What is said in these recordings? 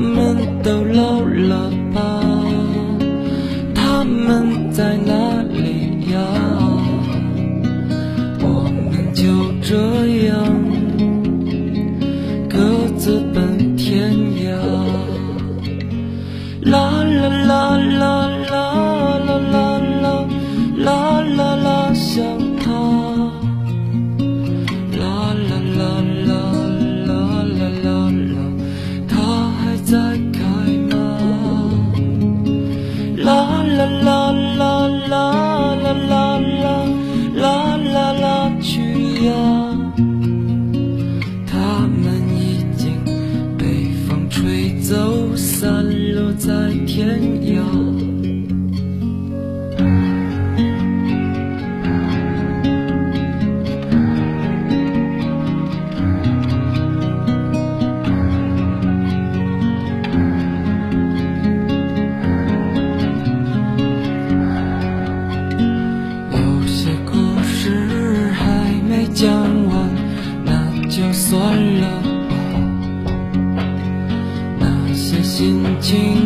我们都老了吧？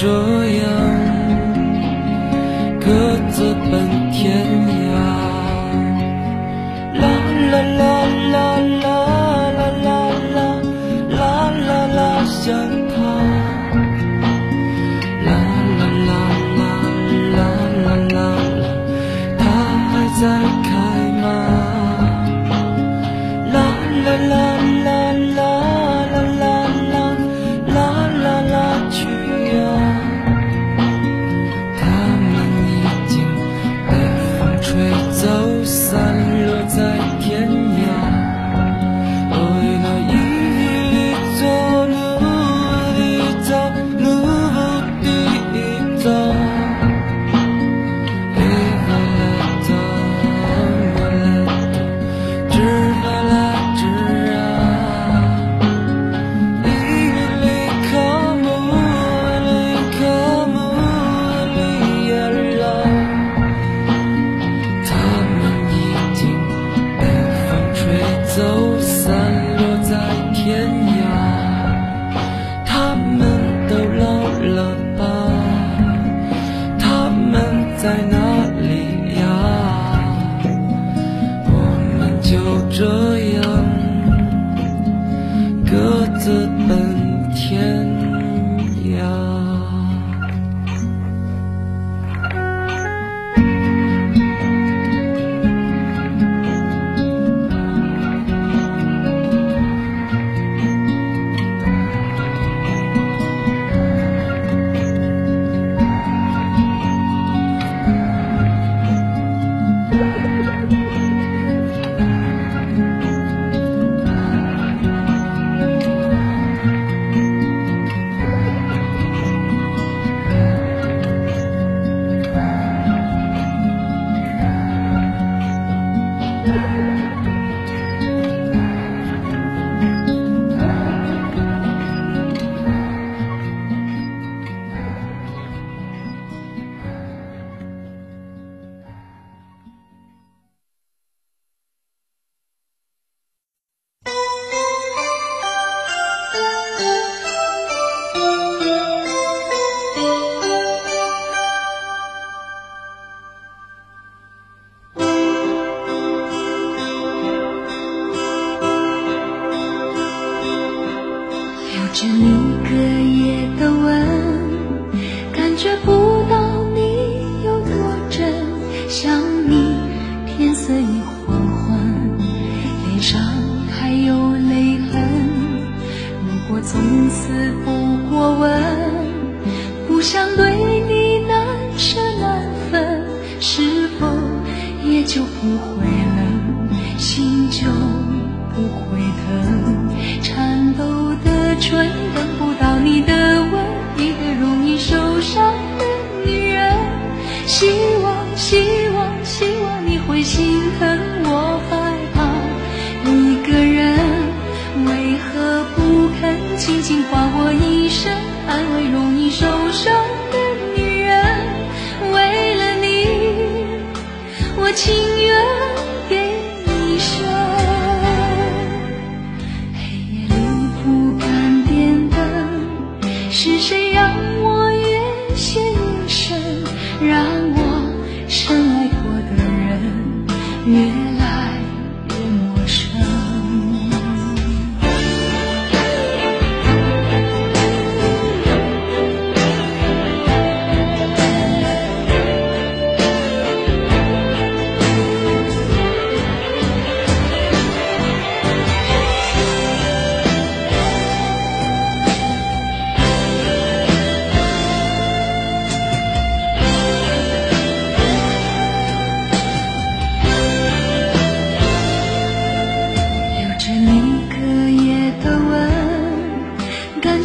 这样各自奔天涯。啦啦啦啦啦啦啦啦啦啦啦想情。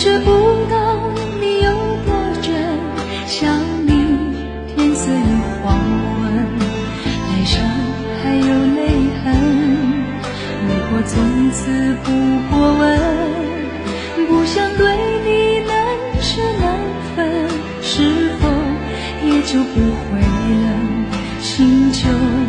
却不到你有多真。想你，天色已黄昏，脸上还有泪痕。如果从此不过问，不想对你难舍难分，是否也就不会冷？心就。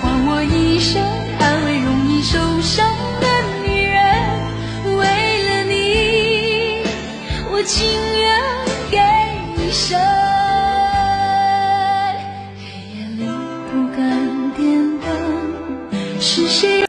换我一生安慰容易受伤的女人，为了你，我情愿给一生。